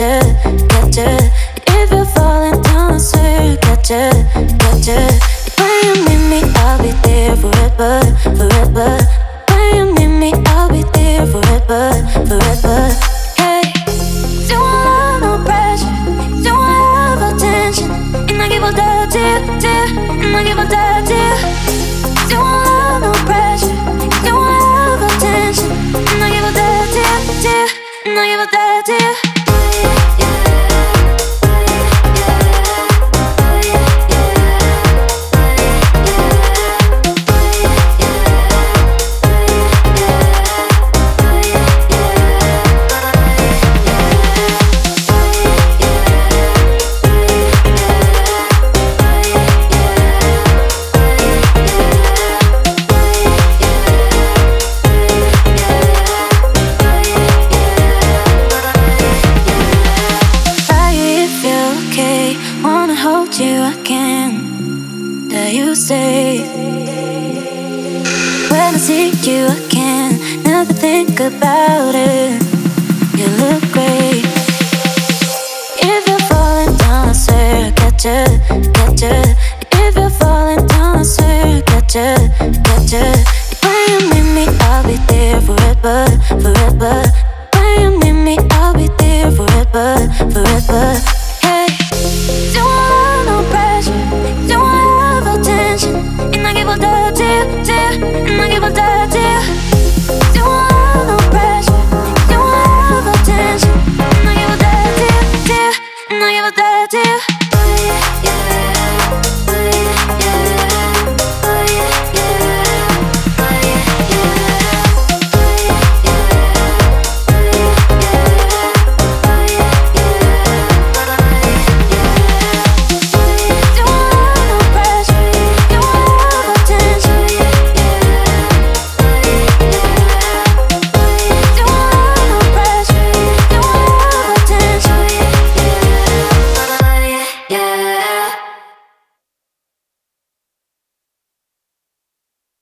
swear I got you. If you're falling down, I swear I got you, got you. When you need me, I'll be there forever, forever. When you need me, I'll be there forever, forever. Hey, don't want no pressure, don't love attention, and I give all that to you, to you, and I give all that to you. Want no pressure, love attention, and I give all that to you, to you, and I give all that to you. say. When I see you, I can never think about it. You look great. If you're falling down, I swear I'll catch ya, catch ya. If you're falling down, I swear I'll catch ya, catch you. When you need me, I'll be there forever, forever. When you need me, I'll be there forever, forever.